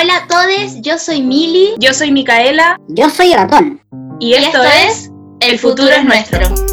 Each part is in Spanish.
Hola a todos, yo soy Mili. Yo soy Micaela. Yo soy Ratón. Y, esto, es El futuro es nuestro.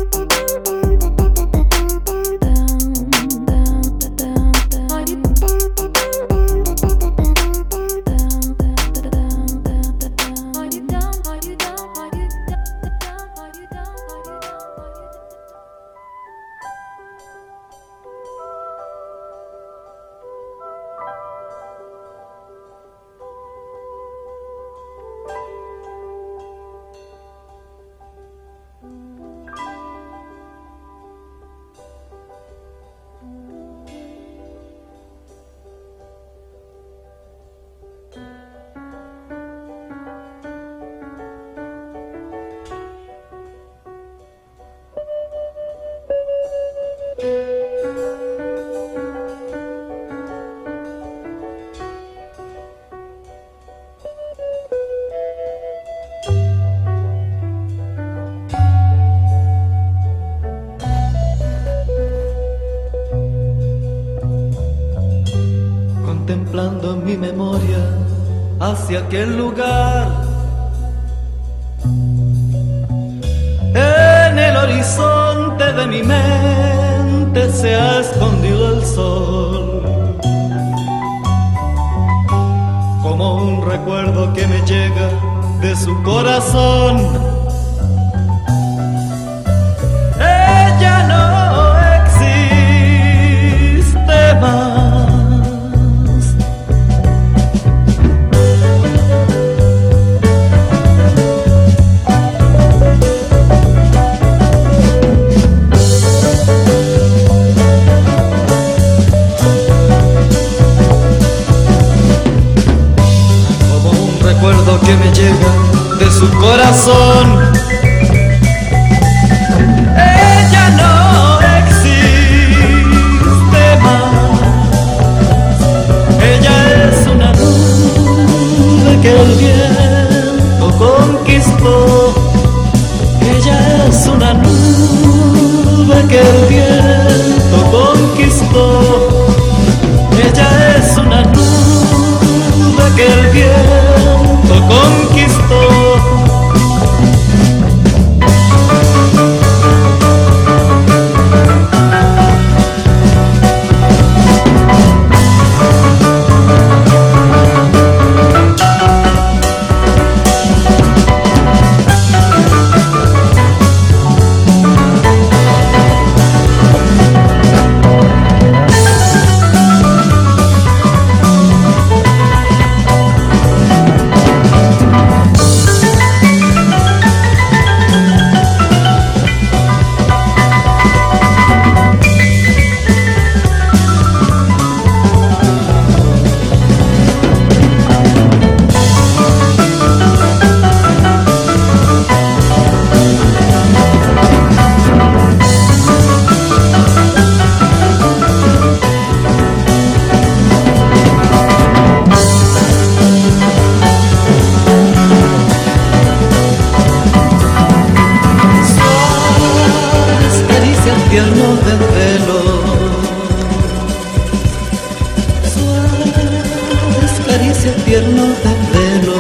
ese tierno febrero.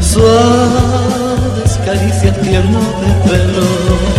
Suaves caricias tierno de pelo.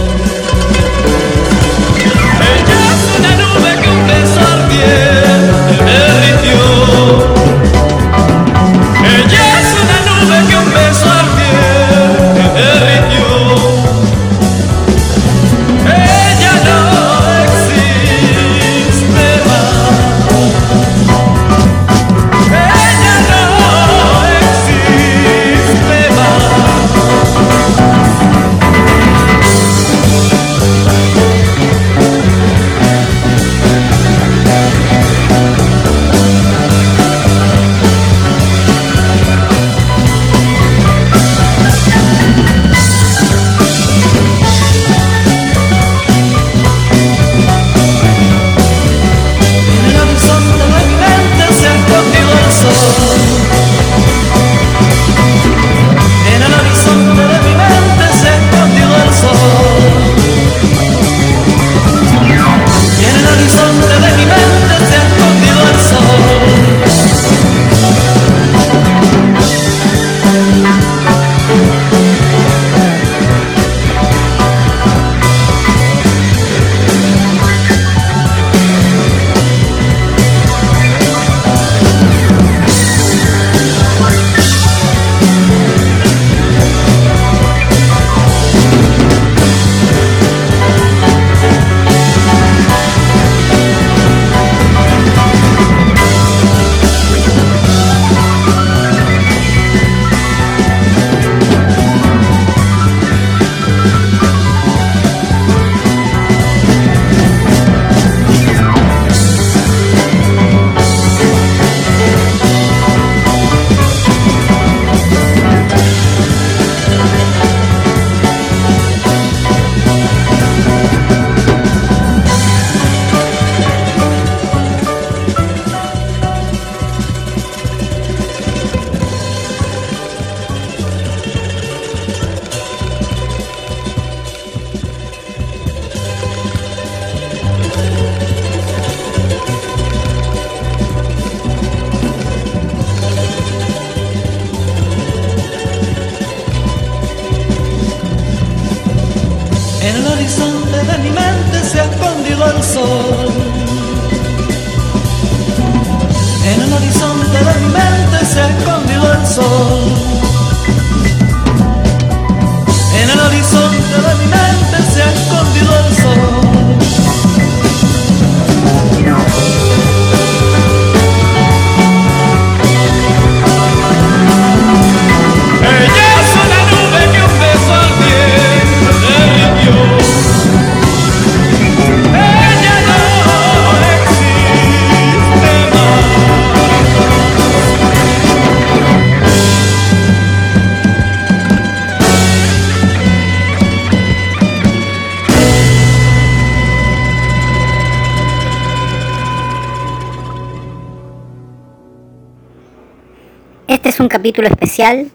Capítulo especial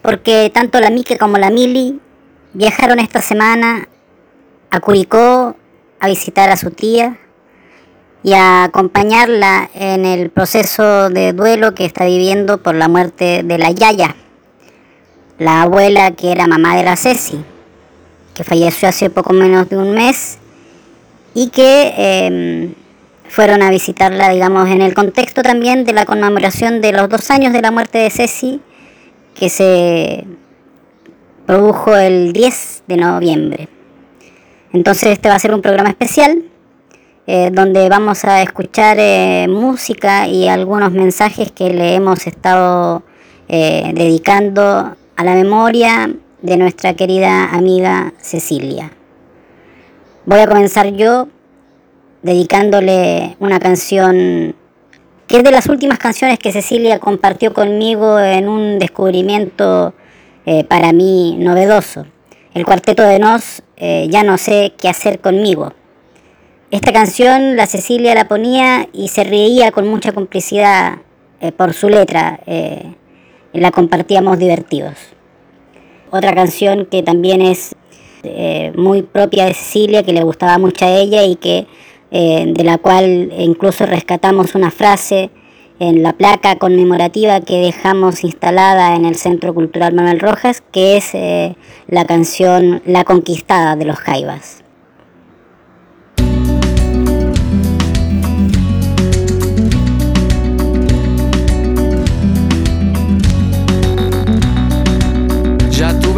porque tanto la Mike como la Mili viajaron esta semana a Curicó a visitar a su tía y a acompañarla en el proceso de duelo que está viviendo por la muerte de la Yaya, la abuela que era mamá de la Ceci, que falleció hace poco menos de un mes y que em, fueron a visitarla, digamos, en el contexto también de la conmemoración de los dos años de la muerte de Ceci, que se produjo el 10 de noviembre. Entonces este va a ser un programa especial eh, donde vamos a escuchar eh, música y algunos mensajes que le hemos estado eh, dedicando a la memoria de nuestra querida amiga Cecilia. Voy a comenzar yo dedicándole una canción que es de las últimas canciones que Cecilia compartió conmigo en un descubrimiento eh, para mí novedoso. El cuarteto de Nos, eh, Ya no sé qué hacer conmigo. Esta canción la Cecilia la ponía y se reía con mucha complicidad eh, por su letra. la compartíamos divertidos. Otra canción que también es muy propia de Cecilia, que le gustaba mucho a ella y que eh, de la cual incluso rescatamos una frase en la placa conmemorativa que dejamos instalada en el Centro Cultural Manuel Rojas, que es eh, la canción La Conquistada de los Jaivas.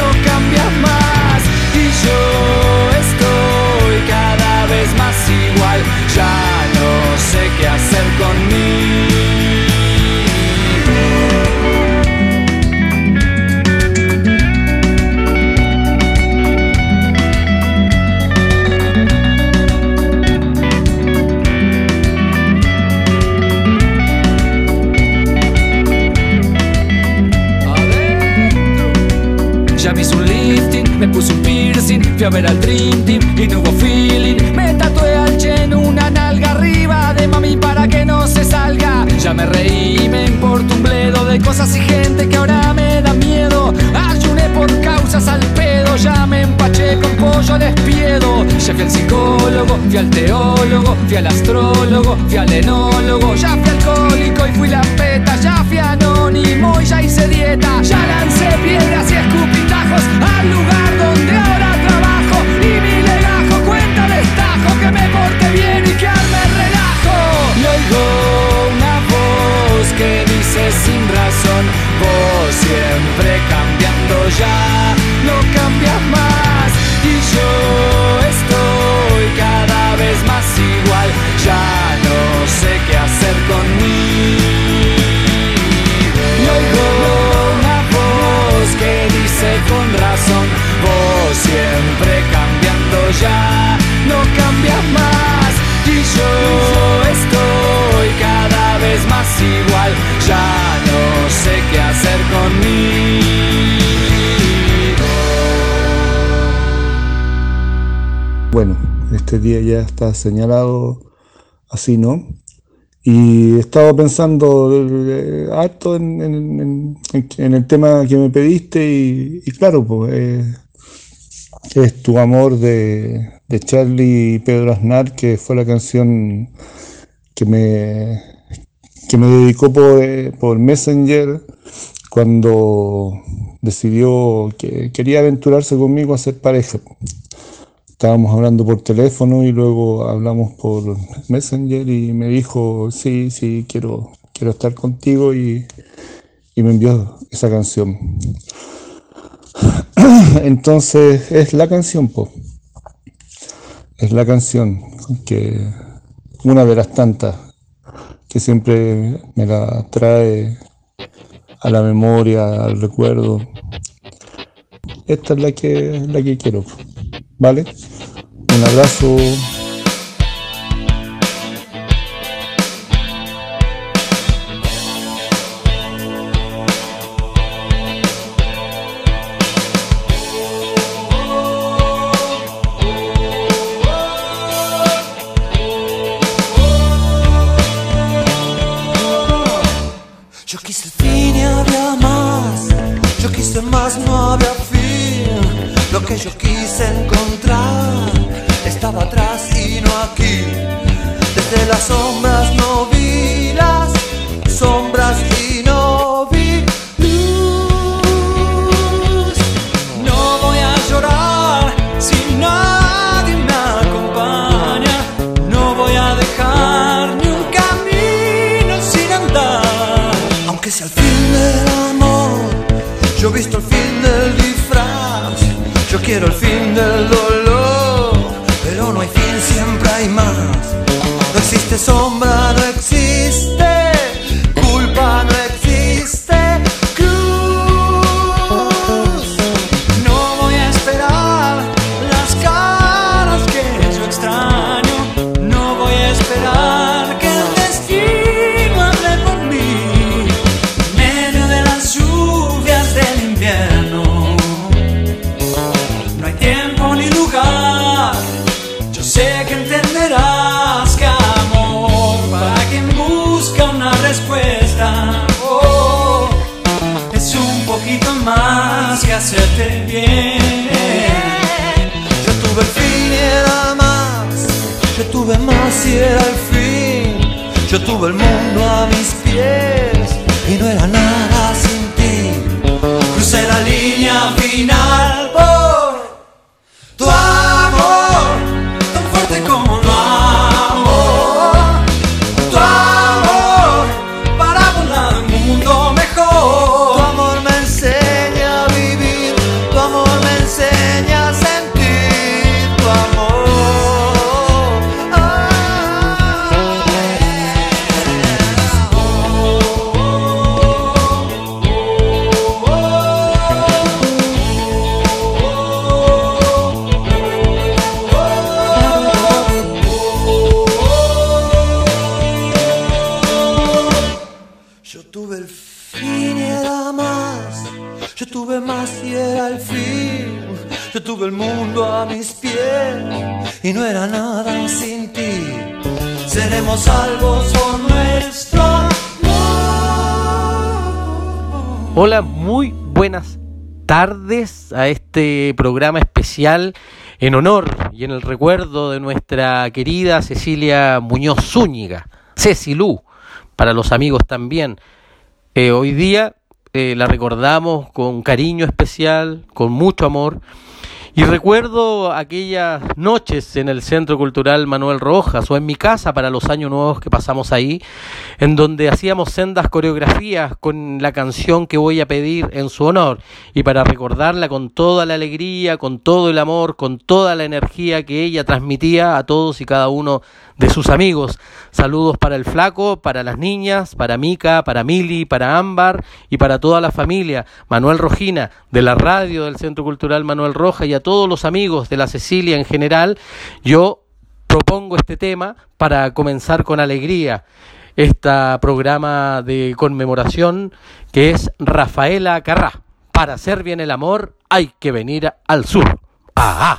no cambias más. Y yo estoy cada vez más igual, ya no sé qué hacer conmigo. Fui al teólogo, fui al astrólogo, fui al enólogo. Ya fui alcohólico y fui la peta, ya fui anónimo y ya hice dieta. Ya lancé piedras y escupitajos al lugar donde ahora trabajo. Y mi legajo cuenta destajo que me porte bien y que arme relajo. Y oigo una voz que dice sin razón, vos siempre Bueno, este día ya está señalado así, ¿no? Y he estado pensando eh, harto en, el tema que me pediste y, claro, pues eh, es Tu Amor de, de Charlie y Pedro Aznar, que fue la canción que me, que me dedicó por, eh, por Messenger cuando decidió que quería aventurarse conmigo a ser pareja. Estábamos hablando por teléfono y luego hablamos por Messenger y me dijo, sí, sí, quiero, quiero estar contigo y, y me envió esa canción. Entonces es la canción, po. Es la canción que una de las tantas que siempre me la trae a la memoria, al recuerdo. Esta es la que, la que quiero, ¿vale? Un abrazo. El fin. Yo tuve el mundo a mis pies y no era nada sin ti. Crucé la línea final mundo a mis pies y no era nada sin ti. Seremos salvos por nuestro amor. Hola, muy buenas tardes a este programa especial en honor y en el recuerdo de nuestra querida Cecilia Muñoz Zúñiga, Cecilú, para los amigos también. Eh, hoy día eh, la recordamos con cariño especial, con mucho amor. Y recuerdo aquellas noches en el Centro Cultural Manuel Rojas o en mi casa para los años nuevos que pasamos ahí, en donde hacíamos sendas coreografías con la canción que voy a pedir en su honor. Y para recordarla con toda la alegría, con todo el amor, con toda la energía que ella transmitía a todos y cada uno de sus amigos. Saludos para el flaco, para las niñas, para Mica, para Mili, para Ámbar y para toda la familia. Manuel Rojina, de la radio del Centro Cultural Manuel Roja y a todos los amigos de la Cecilia en general, yo propongo este tema para comenzar con alegría este programa de conmemoración que es Rafaela Carrá. Para hacer bien el amor hay que venir al sur. ¡Ah!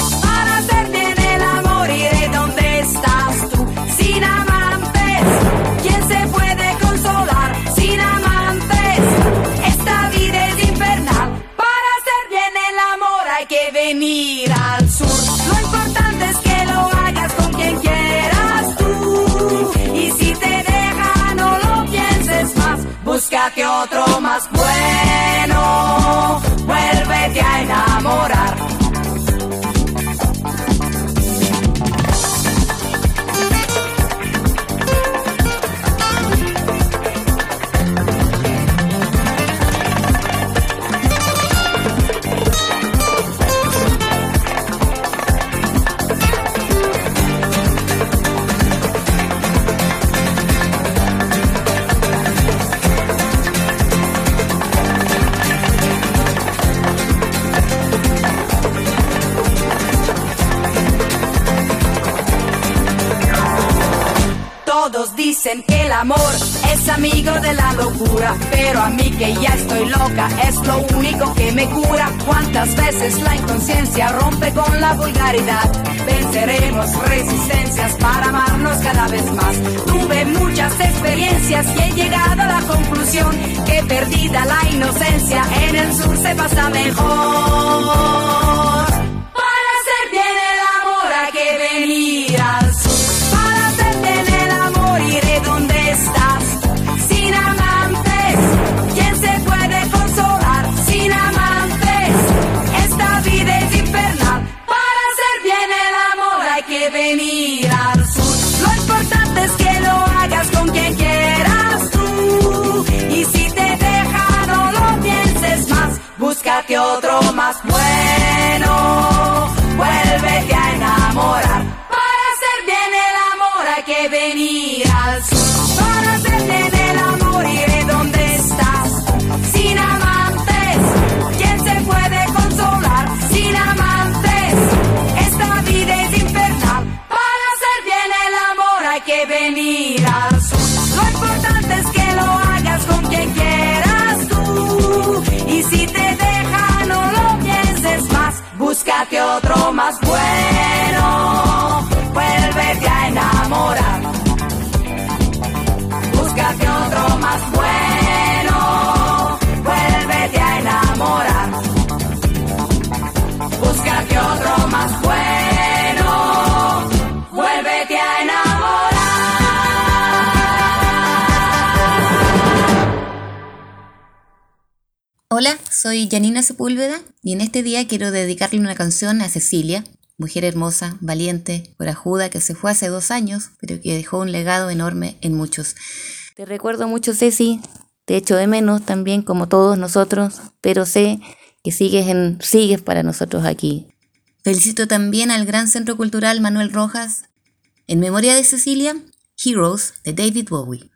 ¿Quién se puede consolar? Sin amantes, esta vida es infernal. Para hacer bien el amor hay que venir al sur. Lo importante es que lo hagas con quien quieras tú. Y si te deja, no lo pienses más. Búscate otro más veces la inconsciencia rompe con la vulgaridad. Venceremos resistencias para amarnos cada vez más. Tuve muchas experiencias y he llegado a la conclusión que perdida la inocencia en el sur se pasa mejor. Búscate otro más bueno. Vuélvete a enamorar. Búscate otro más bueno. Hola, soy Janina Sepúlveda y en este día quiero dedicarle una canción a Cecilia, mujer hermosa, valiente, corajuda, que se fue hace dos años, pero que dejó un legado enorme en muchos. Te recuerdo mucho, Ceci, te echo de menos también como todos nosotros, pero sé que sigues, en, sigues para nosotros aquí. Felicito también al Gran Centro Cultural Manuel Rojas, en memoria de Cecilia, Heroes de David Bowie.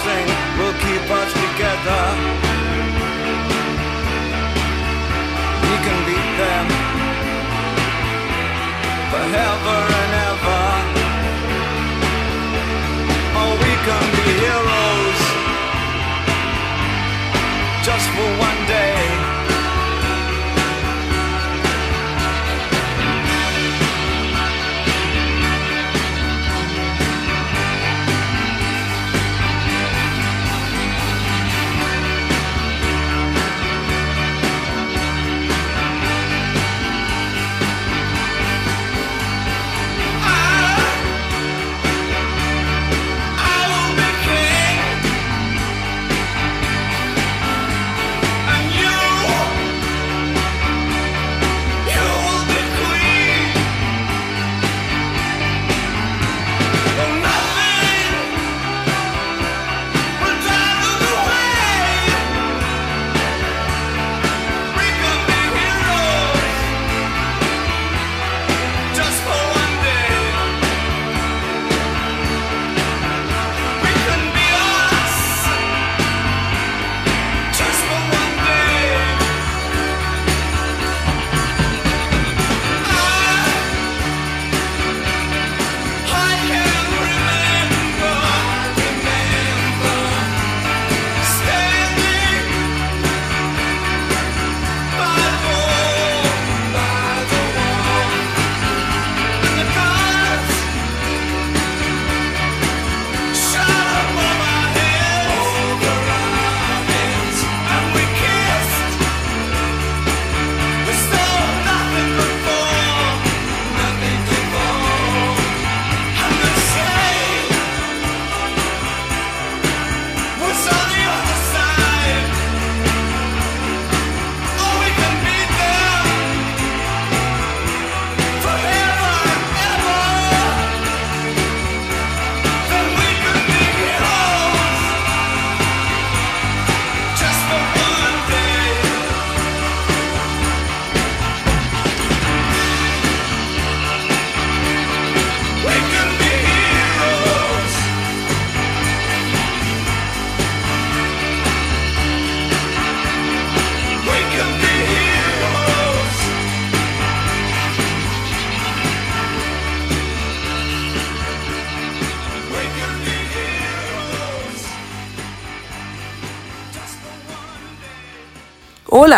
Nothing will keep us together. We can beat them forever and ever.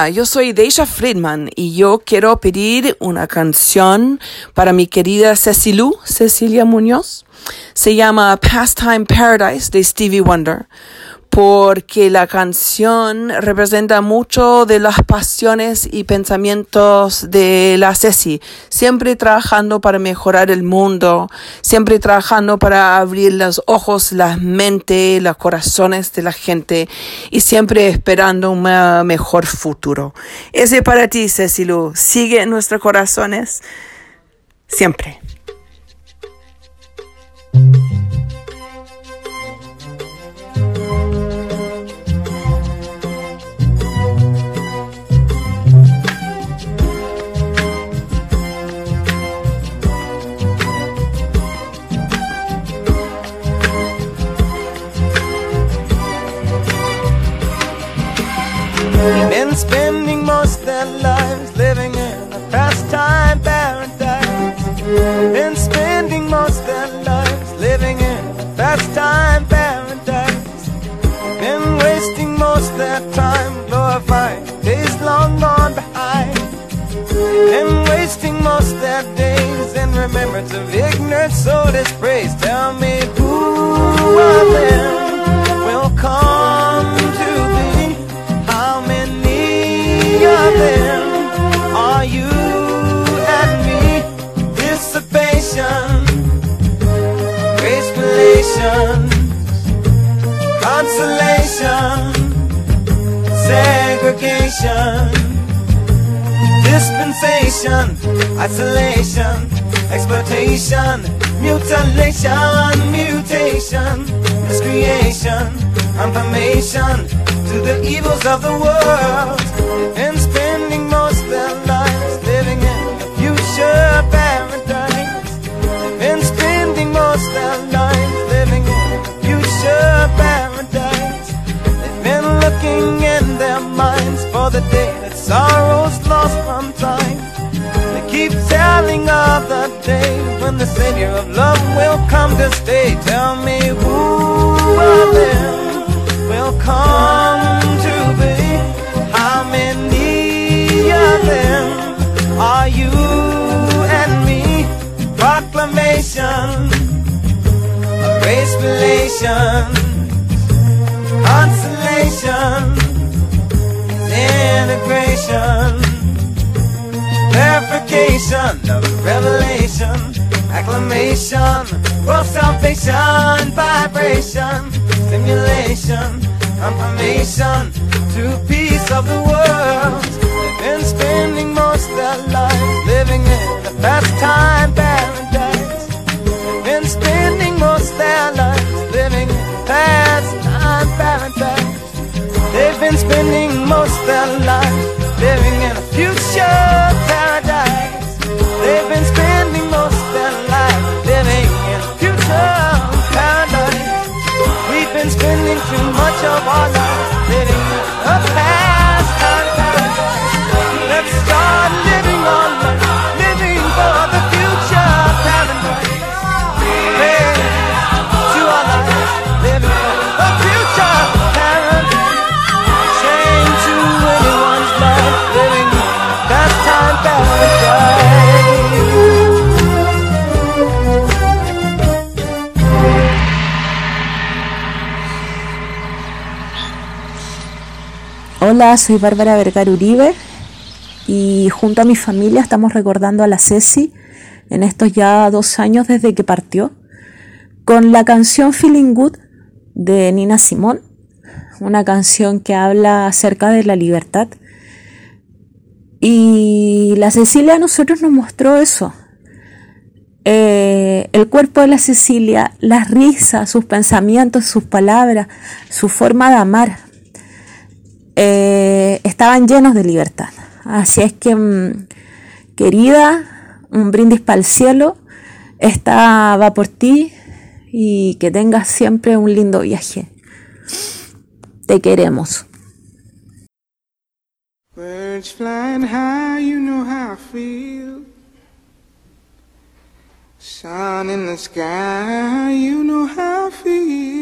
Yo soy Deja Friedman y yo quiero pedir una canción para mi querida Cecilú, Cecilia Muñoz. Se llama Pastime Paradise de Stevie Wonder porque la canción representa mucho de las pasiones y pensamientos de la Ceci, siempre trabajando para mejorar el mundo, siempre trabajando para abrir los ojos, las mentes, los corazones de la gente y siempre esperando un mejor futuro. Ese para ti, Cecilu, sigue en nuestros corazones siempre. spending most their lives living in a pastime paradise. Been spending most their lives living in a pastime paradise. Been wasting most their time glorifying days long gone behind. Been wasting most their days in remembrance of ignorant soul dispraise. Tell me who are them? Segregation, dispensation, isolation, exploitation, mutilation, mutation, miscreation, confirmation. To the evils of the world, the day that sorrow's lost from time. They keep telling of the day when the Savior of love will come to stay. Tell me who of them will come to be? How many of them are you and me? Proclamation of race consolation, integration clarification of revelation, acclamation, world salvation, vibration, stimulation, confirmation. To peace of the world. They've been spending most their lives living in a pastime paradise. Been spending most their lives living in a future paradise. They've been spending most their lives living in a future paradise. We've been spending too much of our lives living in a past Hola, soy Bárbara Vergara Uribe y junto a mi familia estamos recordando a la Ceci en estos ya dos años desde que partió con la canción Feeling Good de Nina Simón, una canción que habla acerca de la libertad. Y la Cecilia a nosotros nos mostró eso. Eh, el cuerpo de la Cecilia, las risas, sus pensamientos, sus palabras, su forma de amar, eh, estaban llenos de libertad. Así es que, mm, querida, un brindis para el cielo. Esta va por ti y que tengas siempre un lindo viaje. Te queremos. Birds flying you know how I feel. Sun in the sky, you know how I feel.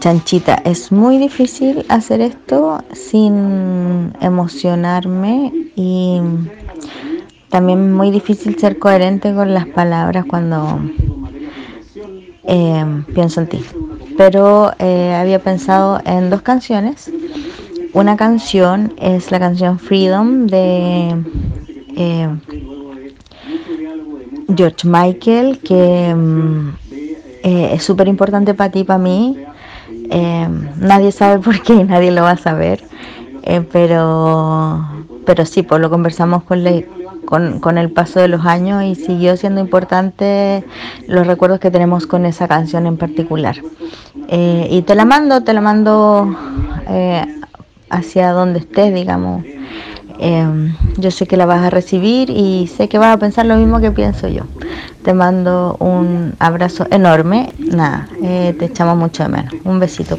chanchita, es muy difícil hacer esto sin emocionarme y también muy difícil ser coherente con las palabras cuando eh, pienso en ti. Pero eh, había pensado en dos canciones. Una canción es la canción Freedom de eh, George Michael, que mm, es súper importante para ti, para mí. Eh, nadie sabe por qué, nadie lo va a saber. Eh, pero, pero sí, pues lo conversamos con, la- con, con el paso de los años y siguió siendo importante los recuerdos que tenemos con esa canción en particular. Eh, y te la mando, te la mando eh, hacia donde estés, digamos. Eh, yo sé que la vas a recibir y sé que vas a pensar lo mismo que pienso yo. Te mando un abrazo enorme. Nada, eh, te echamos mucho de menos. Un besito.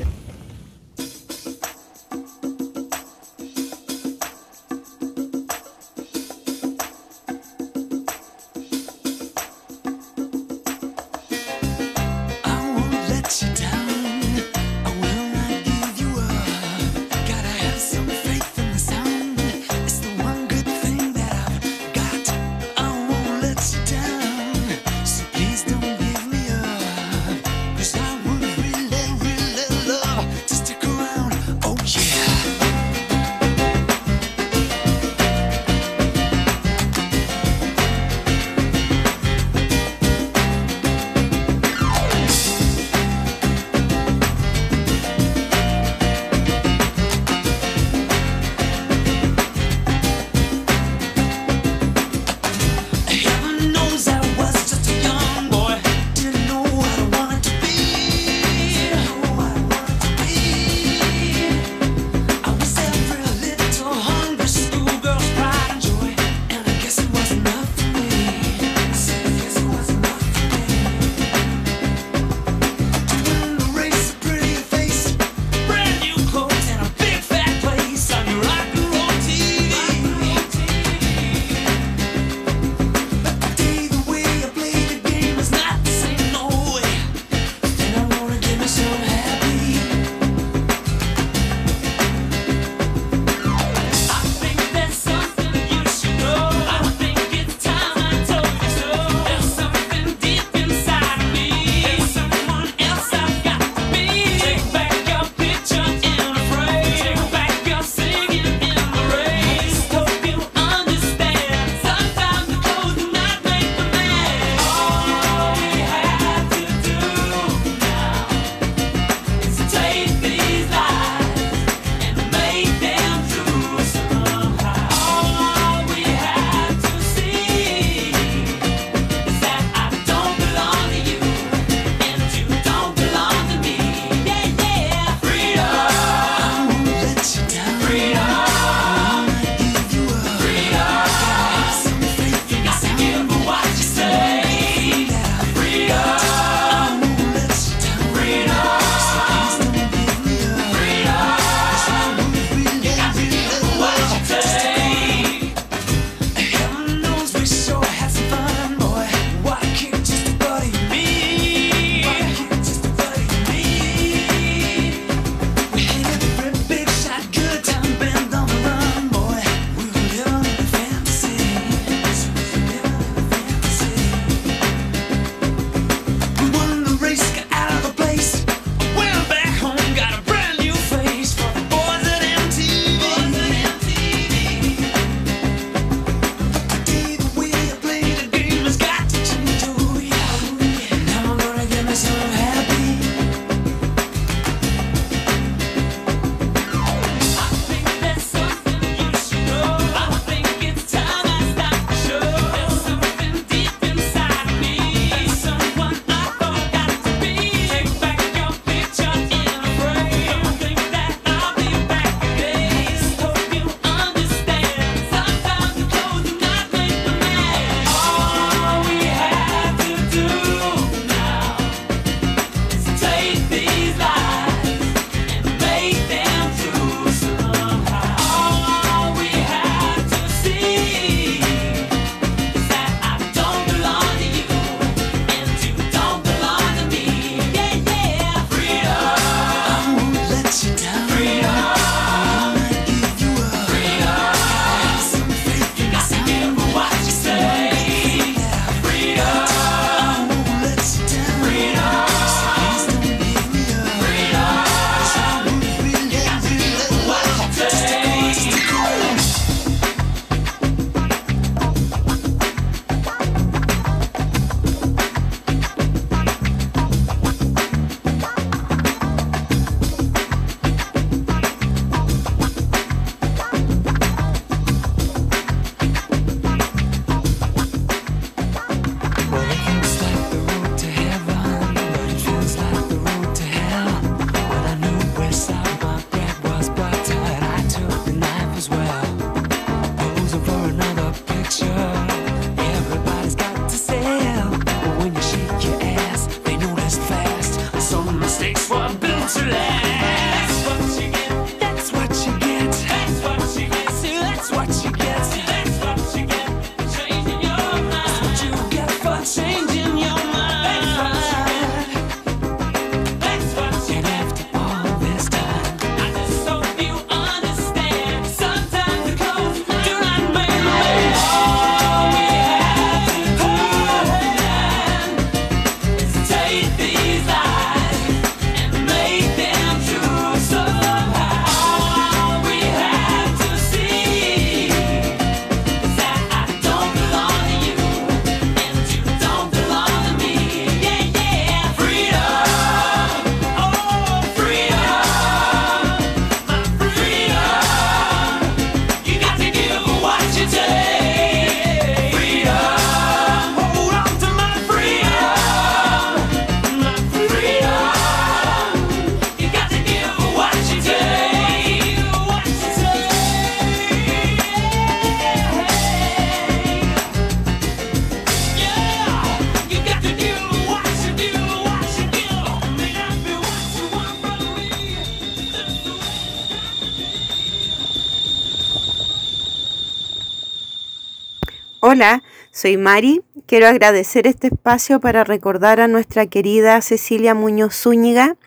Soy Mari. Quiero agradecer este espacio para recordar a nuestra querida Cecilia Muñoz Zúñiga,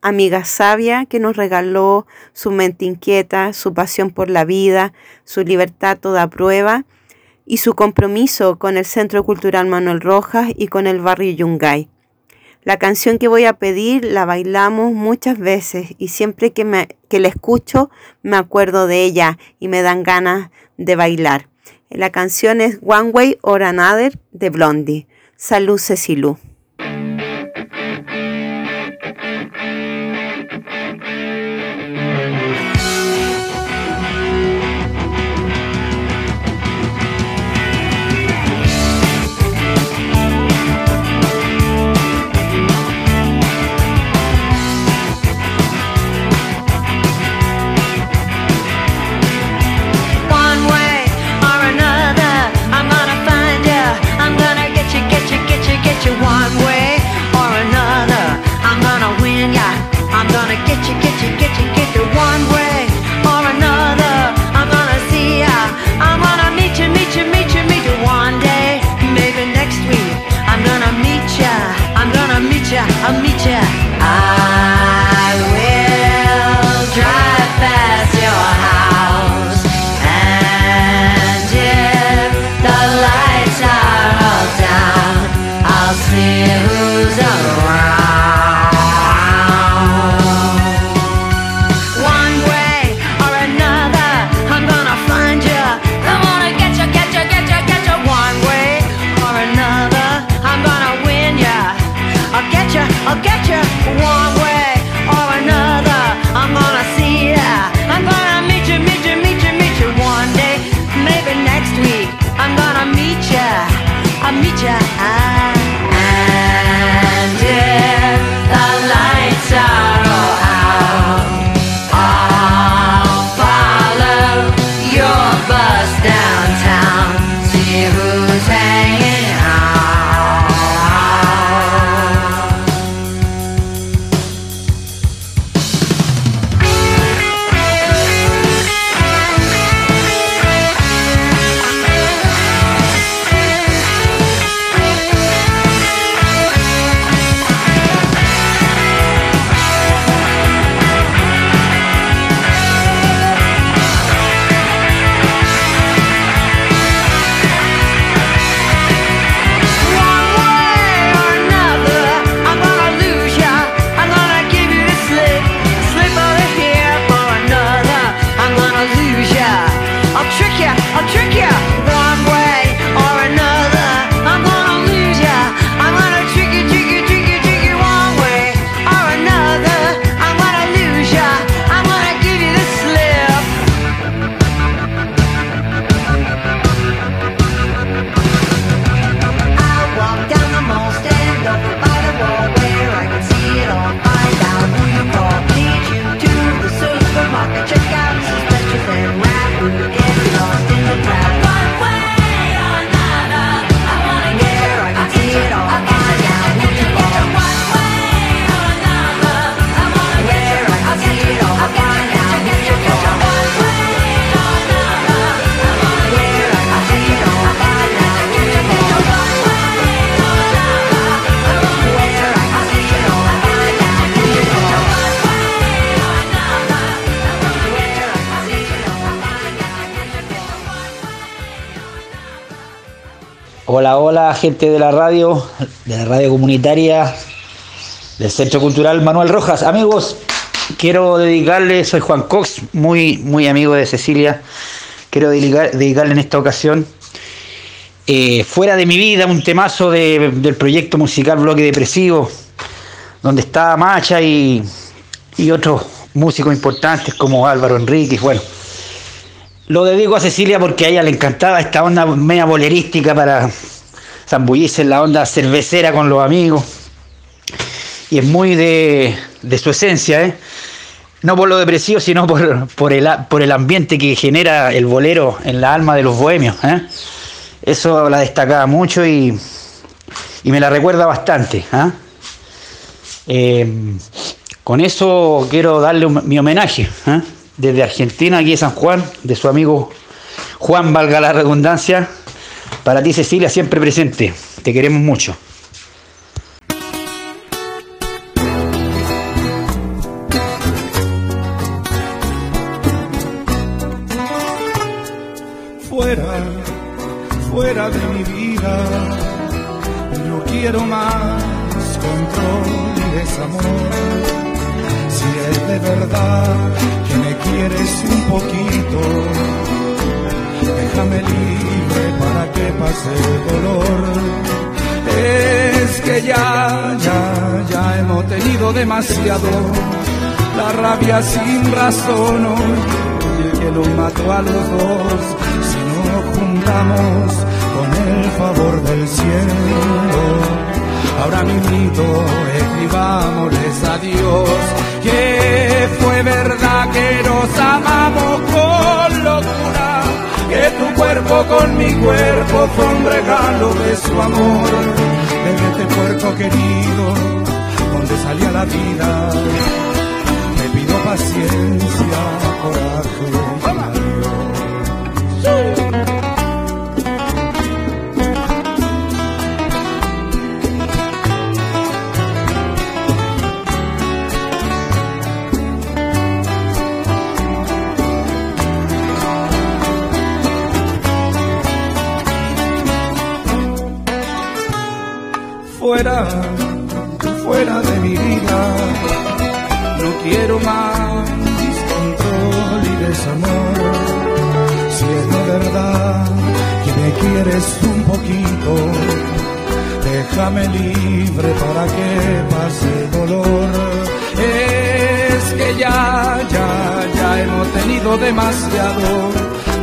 amiga sabia que nos regaló su mente inquieta, su pasión por la vida, su libertad toda prueba y su compromiso con el Centro Cultural Manuel Rojas y con el barrio Yungay. La canción que voy a pedir la bailamos muchas veces y siempre que, me, que la escucho me acuerdo de ella y me dan ganas de bailar. La canción es One Way or Another de Blondie. Salud, Cecilú. trick. Gente de la radio, de la radio comunitaria del Centro Cultural Manuel Rojas. Amigos, quiero dedicarle, soy Juan Cox, muy, muy amigo de Cecilia. Quiero dedicar- dedicarle en esta ocasión, eh, fuera de mi vida, un temazo de- del proyecto musical Bloque Depresivo, donde está Macha y, y otros músicos importantes como Álvaro Enríquez. Bueno, lo dedico a Cecilia porque a ella le encantaba esta onda media bolerística para zambullirse en la onda cervecera con los amigos. Y es muy de, de su esencia, ¿eh? No por lo depresivo, sino por, por, el, por el ambiente que genera el bolero en la alma de los bohemios. ¿eh? Eso la destacaba mucho y, y me la recuerda bastante. ¿ah? Eh, con eso quiero darle mi homenaje ¿ah? desde Argentina, aquí de San Juan, de su amigo Juan, valga la redundancia. Para ti, Cecilia, siempre presente. Te queremos mucho. La rabia sin razón, oye, que nos mató a los dos. Si nos juntamos con el favor del cielo, ahora mismito escribámosles a Dios que fue verdad que nos amamos con locura, que tu cuerpo con mi cuerpo fue un regalo de su amor, desde este puerto querido donde salía la vida. Te pido paciencia, coraje y fuera que me quieres un poquito, déjame libre para que pase dolor. Es que ya, ya, ya hemos tenido demasiado.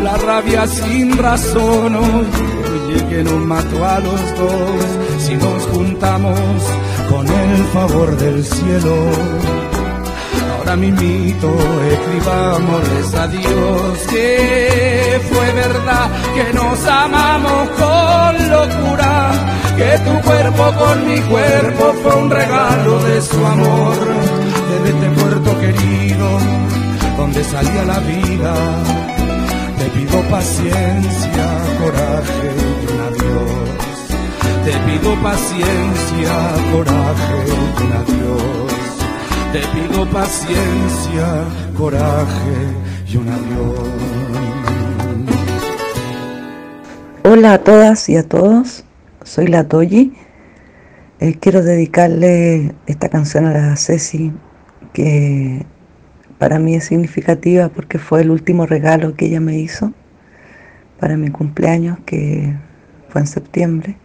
La rabia sin razón, oye que nos mató a los dos. Si nos juntamos con el favor del cielo, ahora mismito escribámosles a Dios que fue verdad que nos amamos con locura, que tu cuerpo con mi cuerpo fue un regalo de su amor, desde este puerto querido donde salía la vida. Te pido paciencia, coraje y un adiós. Te pido paciencia, coraje y un adiós. Te pido paciencia, coraje y un adiós. Hola a todas y a todos, soy la Toyi. Eh, quiero dedicarle esta canción a la Ceci, que para mí es significativa porque fue el último regalo que ella me hizo para mi cumpleaños, que fue en septiembre,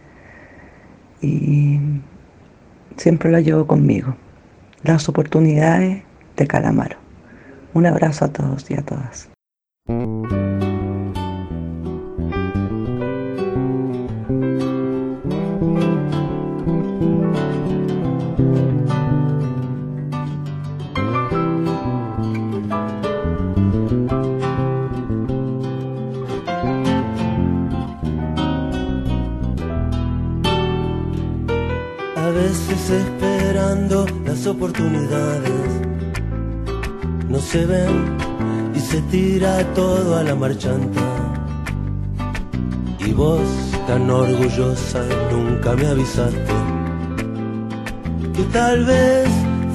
y siempre la llevo conmigo. Las oportunidades de Calamaro. Un abrazo a todos y a todas. Oportunidades no se ven y se tira todo a la marchanta. Y vos, tan orgullosa, nunca me avisaste que tal vez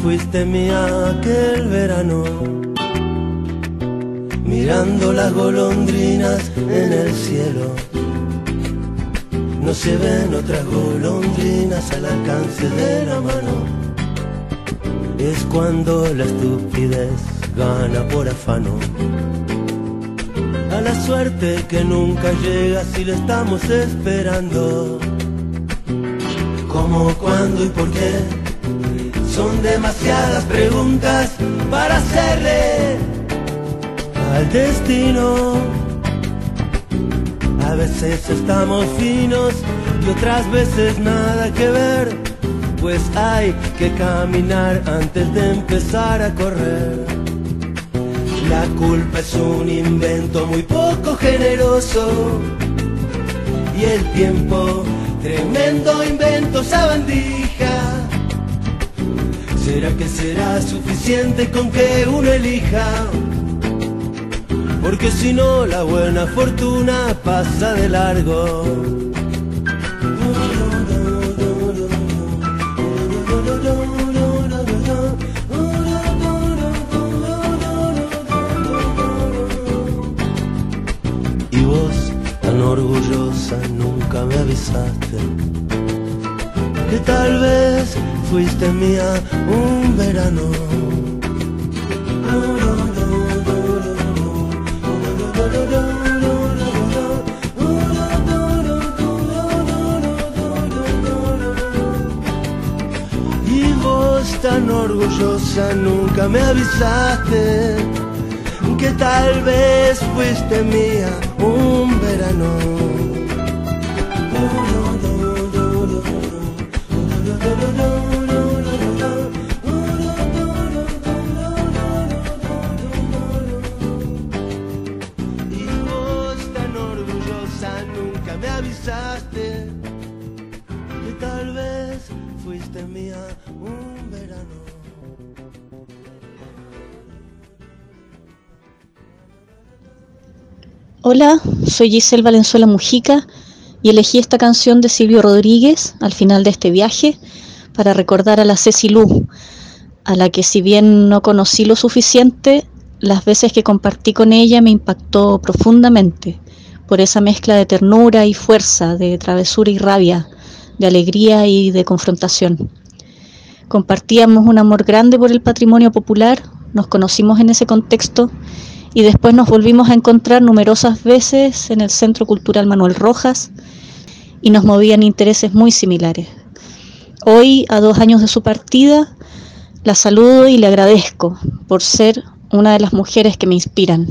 fuiste mía aquel verano, mirando las golondrinas en el cielo. no se ven otras golondrinas al alcance de la mano. Es cuando la estupidez gana por afano. A la suerte que nunca llega si la estamos esperando. ¿Cómo, cuándo y por qué? Son demasiadas preguntas para hacerle al destino. A veces estamos finos y otras veces nada que ver, pues hay que caminar antes de empezar a correr. La culpa es un invento muy poco generoso y el tiempo, tremendo invento sabandija. ¿Será que será suficiente con que uno elija? Porque si no la buena fortuna pasa de largo. Fuiste mía un verano. Y vos tan orgullosa nunca me avisaste que tal vez fuiste mía un verano. Y Hola, soy Giselle Valenzuela Mujica y elegí esta canción de Silvio Rodríguez al final de este viaje para recordar a la Ceci Lu, a la que si bien no conocí lo suficiente, las veces que compartí con ella me impactó profundamente por esa mezcla de ternura y fuerza, de travesura y rabia, de alegría y de confrontación. Compartíamos un amor grande por el patrimonio popular, nos conocimos en ese contexto y después nos volvimos a encontrar numerosas veces en el Centro Cultural Manuel Rojas y nos movían intereses muy similares. Hoy, a dos años de su partida, la saludo y le agradezco por ser una de las mujeres que me inspiran.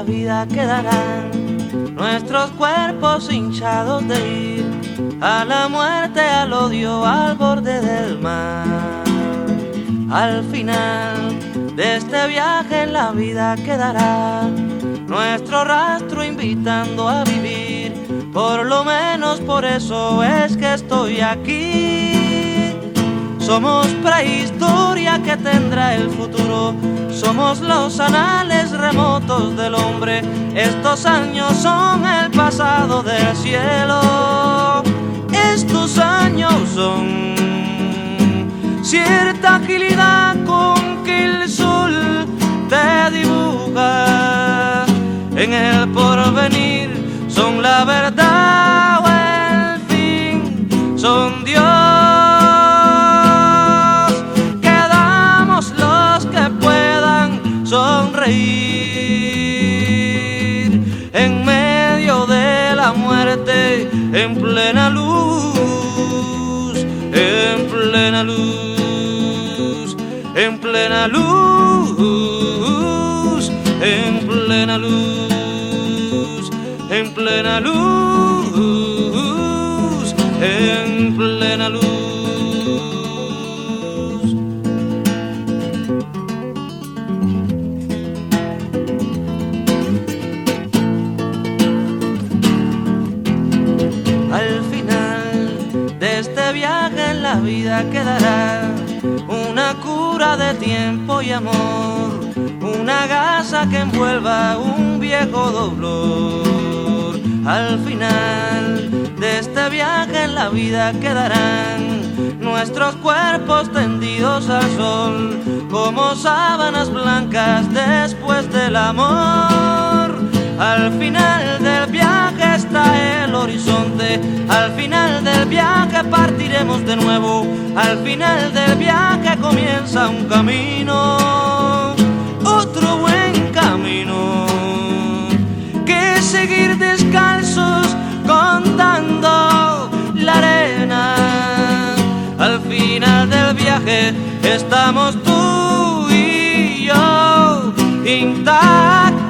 La vida quedarán nuestros cuerpos hinchados de ir a la muerte, al odio, al borde del mar. Al final de este viaje en la vida quedará nuestro rastro invitando a vivir. Por lo menos por eso es que estoy aquí. Somos prehistoria que tendrá el futuro. Somos los anales remotos del hombre. Estos años son el pasado del cielo. Estos años son cierta agilidad con que el sol te dibuja. En el porvenir son la verdad en medio de la muerte, en plena luz, en plena luz, en plena luz, en plena luz, en plena luz, la vida quedará una cura de tiempo y amor, una gasa que envuelva un viejo dolor. Al final de este viaje en la vida quedarán nuestros cuerpos tendidos al sol como sábanas blancas después del amor. Al final del viaje está el horizonte, al final del viaje partiremos de nuevo, al final del viaje comienza un camino, otro buen camino, que seguir descalzos contando la arena. Al final del viaje estamos tú y yo intactos.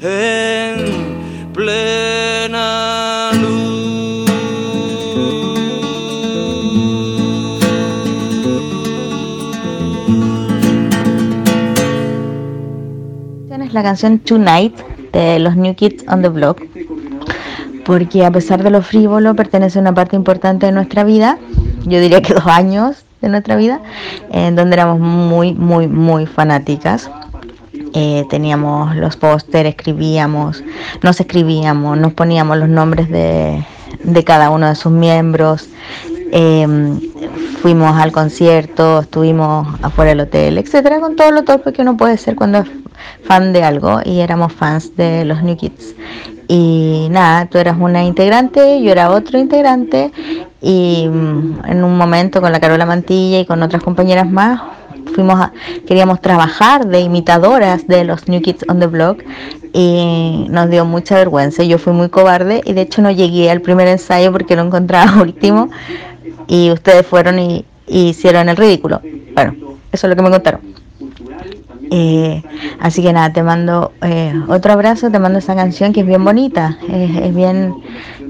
en plena es la canción Tonight de los New Kids on the Block, porque a pesar de lo frívolo pertenece a una parte importante de nuestra vida, yo diría que dos años de nuestra vida, en donde éramos muy, muy, muy fanáticas. Eh, teníamos los póster, escribíamos, nos escribíamos, nos poníamos los nombres de, de cada uno de sus miembros, eh, fuimos al concierto, estuvimos afuera del hotel, etcétera, con todo lo torpe que uno puede ser cuando es fan de algo y éramos fans de los New Kids. Y nada, tú eras una integrante, yo era otro integrante y mm, en un momento con la Carola Mantilla y con otras compañeras más fuimos a- queríamos trabajar de imitadoras de los New Kids on the Block y nos dio mucha vergüenza. Yo fui muy cobarde y de hecho no llegué al primer ensayo porque lo encontraba último y ustedes fueron y, hicieron el ridículo. Bueno, eso es lo que me contaron. Eh, así que nada, te mando eh, otro abrazo, te mando esa canción que es bien bonita, es bien,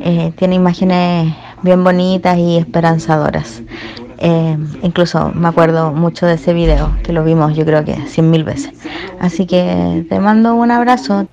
eh, tiene imágenes bien bonitas y esperanzadoras. Eh, incluso me acuerdo mucho de ese video, que lo vimos yo creo que cien mil veces. Así que te mando un abrazo.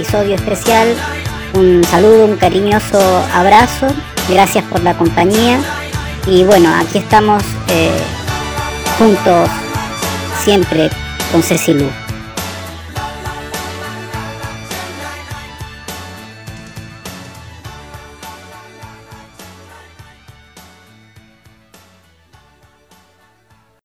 Episodio especial. Un saludo, un cariñoso abrazo. Gracias por la compañía. Y bueno, aquí estamos eh, juntos siempre con Ceci Lu.